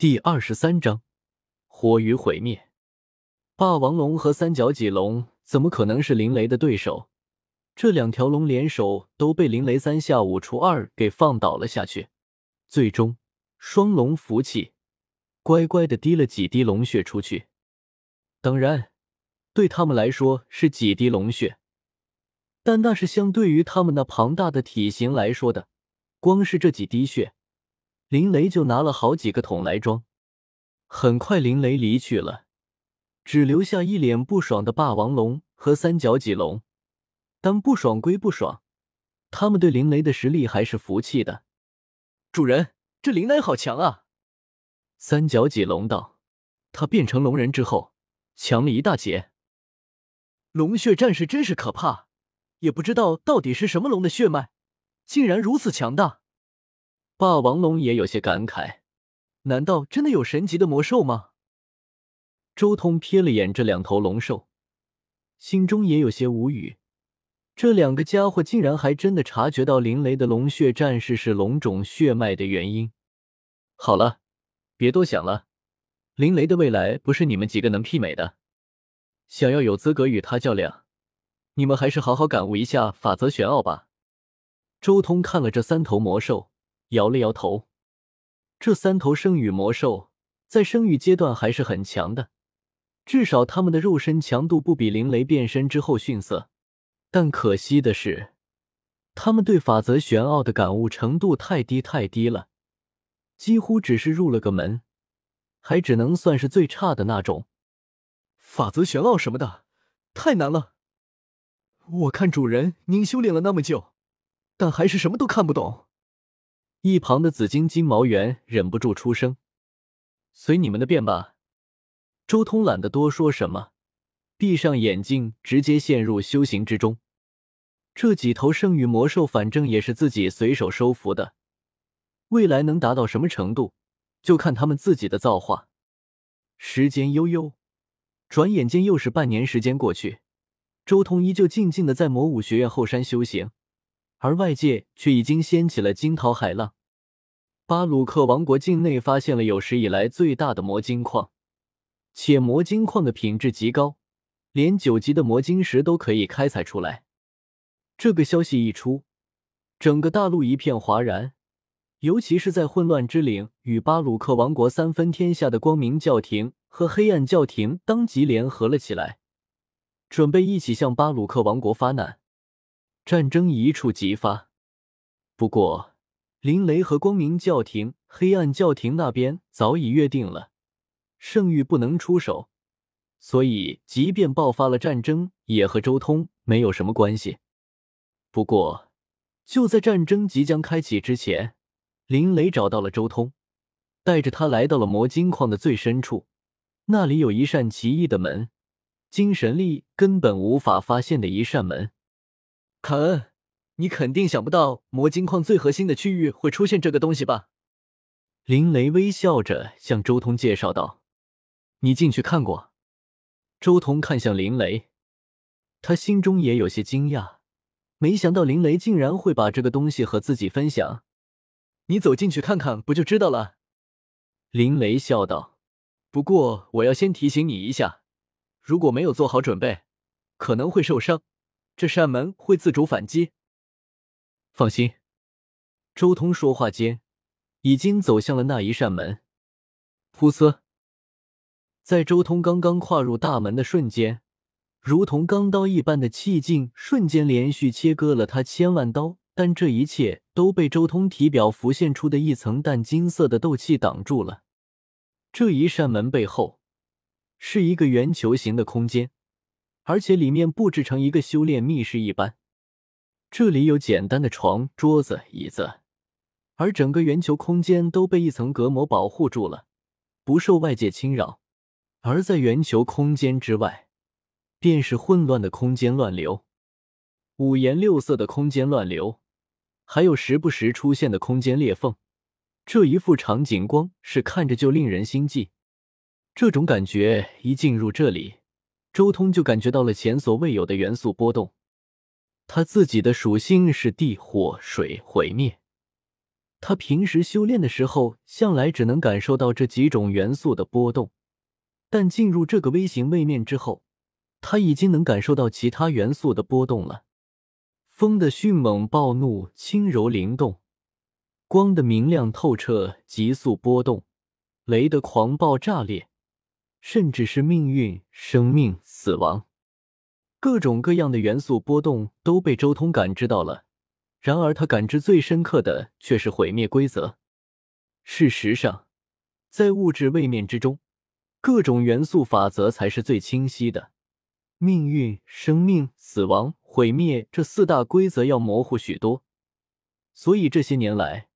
第二十三章，火与毁灭。霸王龙和三角脊龙怎么可能是林雷的对手？这两条龙联手都被林雷三下五除二给放倒了下去。最终，双龙服气，乖乖的滴了几滴龙血出去。当然，对他们来说是几滴龙血，但那是相对于他们那庞大的体型来说的。光是这几滴血。林雷就拿了好几个桶来装，很快林雷离去了，只留下一脸不爽的霸王龙和三角脊龙。但不爽归不爽，他们对林雷的实力还是服气的。主人，这林雷好强啊！三角脊龙道：“他变成龙人之后，强了一大截。龙血战士真是可怕，也不知道到底是什么龙的血脉，竟然如此强大。”霸王龙也有些感慨，难道真的有神级的魔兽吗？周通瞥了眼这两头龙兽，心中也有些无语。这两个家伙竟然还真的察觉到林雷的龙血战士是龙种血脉的原因。好了，别多想了，林雷的未来不是你们几个能媲美的。想要有资格与他较量，你们还是好好感悟一下法则玄奥吧。周通看了这三头魔兽。摇了摇头，这三头生羽魔兽在生育阶段还是很强的，至少他们的肉身强度不比林雷变身之后逊色。但可惜的是，他们对法则玄奥的感悟程度太低太低了，几乎只是入了个门，还只能算是最差的那种。法则玄奥什么的太难了，我看主人您修炼了那么久，但还是什么都看不懂。一旁的紫金金毛猿忍不住出声：“随你们的便吧。”周通懒得多说什么，闭上眼睛，直接陷入修行之中。这几头圣域魔兽，反正也是自己随手收服的，未来能达到什么程度，就看他们自己的造化。时间悠悠，转眼间又是半年时间过去，周通依旧静静的在魔武学院后山修行。而外界却已经掀起了惊涛骇浪。巴鲁克王国境内发现了有史以来最大的魔晶矿，且魔晶矿的品质极高，连九级的魔晶石都可以开采出来。这个消息一出，整个大陆一片哗然，尤其是在混乱之岭与巴鲁克王国三分天下的光明教廷和黑暗教廷当即联合了起来，准备一起向巴鲁克王国发难。战争一触即发，不过林雷和光明教廷、黑暗教廷那边早已约定了，圣域不能出手，所以即便爆发了战争，也和周通没有什么关系。不过就在战争即将开启之前，林雷找到了周通，带着他来到了魔晶矿的最深处，那里有一扇奇异的门，精神力根本无法发现的一扇门。凯恩，你肯定想不到魔晶矿最核心的区域会出现这个东西吧？林雷微笑着向周通介绍道：“你进去看过？”周通看向林雷，他心中也有些惊讶，没想到林雷竟然会把这个东西和自己分享。你走进去看看，不就知道了？林雷笑道：“不过我要先提醒你一下，如果没有做好准备，可能会受伤。”这扇门会自主反击。放心，周通说话间，已经走向了那一扇门。噗呲，在周通刚刚跨入大门的瞬间，如同钢刀一般的气劲瞬间连续切割了他千万刀，但这一切都被周通体表浮现出的一层淡金色的斗气挡住了。这一扇门背后，是一个圆球形的空间。而且里面布置成一个修炼密室一般，这里有简单的床、桌子、椅子，而整个圆球空间都被一层隔膜保护住了，不受外界侵扰。而在圆球空间之外，便是混乱的空间乱流，五颜六色的空间乱流，还有时不时出现的空间裂缝。这一副场景光是看着就令人心悸，这种感觉一进入这里。周通就感觉到了前所未有的元素波动，他自己的属性是地、火、水、毁灭，他平时修炼的时候，向来只能感受到这几种元素的波动，但进入这个微型位面之后，他已经能感受到其他元素的波动了。风的迅猛暴怒，轻柔灵动；光的明亮透彻，急速波动；雷的狂暴炸裂，甚至是命运、生命、死亡，各种各样的元素波动都被周通感知到了。然而，他感知最深刻的却是毁灭规则。事实上，在物质位面之中，各种元素法则才是最清晰的。命运、生命、死亡、毁灭这四大规则要模糊许多。所以这些年来，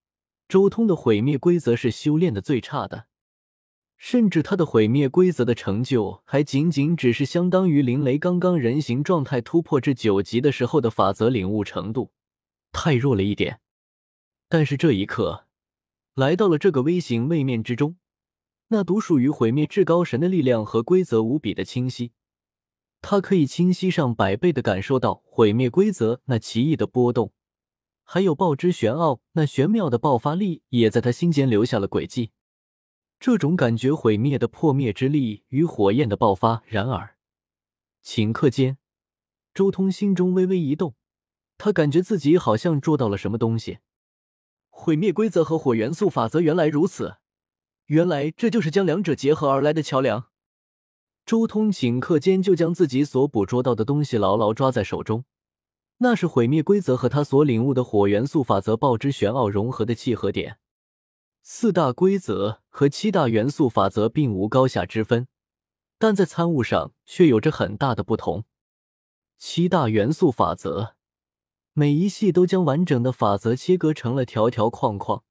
周通的毁灭规则是修炼的最差的，甚至他的毁灭规则的成就还仅仅只是相当于林雷刚刚人形状态突破至九级的时候的法则领悟程度。太弱了一点，但是这一刻，来到了这个微型位面之中，那独属于毁灭至高神的力量和规则无比的清晰，他可以清晰上百倍的感受到毁灭规则那奇异的波动，还有爆之玄奥那玄妙的爆发力也在他心间留下了轨迹。这种感觉毁灭的破灭之力与火焰的爆发。然而，顷刻间，周通心中微微一动。他感觉自己好像捉到了什么东西。毁灭规则和火元素法则原来如此，原来这就是将两者结合而来的桥梁。周通顷刻间就将自己所捕捉到的东西牢牢抓在手中，那是毁灭规则和他所领悟的火元素法则爆之玄奥融合的契合点。四大规则和七大元素法则并无高下之分，但在参悟上却有着很大的不同。七大元素法则。每一系都将完整的法则切割成了条条框框，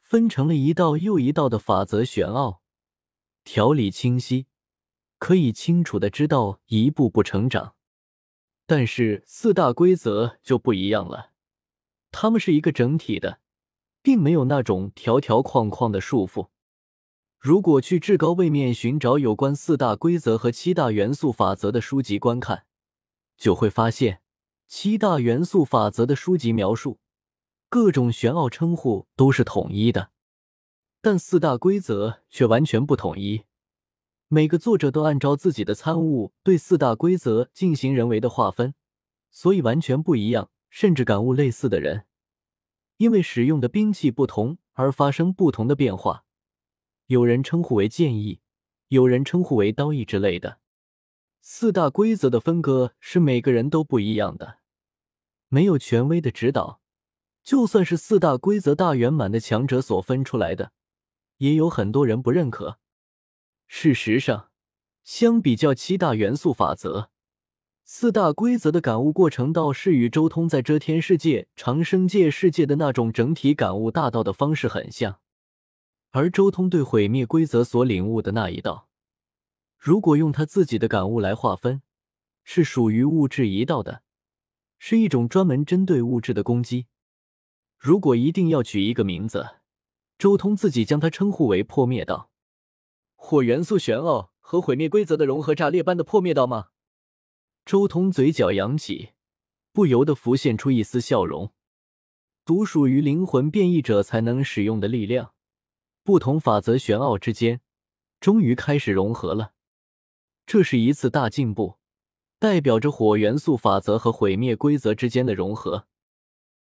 分成了一道又一道的法则玄奥，条理清晰，可以清楚的知道一步步成长。但是四大规则就不一样了，它们是一个整体的，并没有那种条条框框的束缚。如果去至高位面寻找有关四大规则和七大元素法则的书籍观看，就会发现。七大元素法则的书籍描述，各种玄奥称呼都是统一的，但四大规则却完全不统一。每个作者都按照自己的参悟对四大规则进行人为的划分，所以完全不一样，甚至感悟类似的人，因为使用的兵器不同而发生不同的变化。有人称呼为剑意，有人称呼为刀意之类的。四大规则的分割是每个人都不一样的。没有权威的指导，就算是四大规则大圆满的强者所分出来的，也有很多人不认可。事实上，相比较七大元素法则，四大规则的感悟过程倒是与周通在遮天世界、长生界世界的那种整体感悟大道的方式很像。而周通对毁灭规则所领悟的那一道，如果用他自己的感悟来划分，是属于物质一道的。是一种专门针对物质的攻击。如果一定要取一个名字，周通自己将它称呼为破灭道。火元素玄奥和毁灭规则的融合，炸裂般的破灭道吗？周通嘴角扬起，不由得浮现出一丝笑容。独属于灵魂变异者才能使用的力量，不同法则玄奥之间，终于开始融合了。这是一次大进步。代表着火元素法则和毁灭规则之间的融合。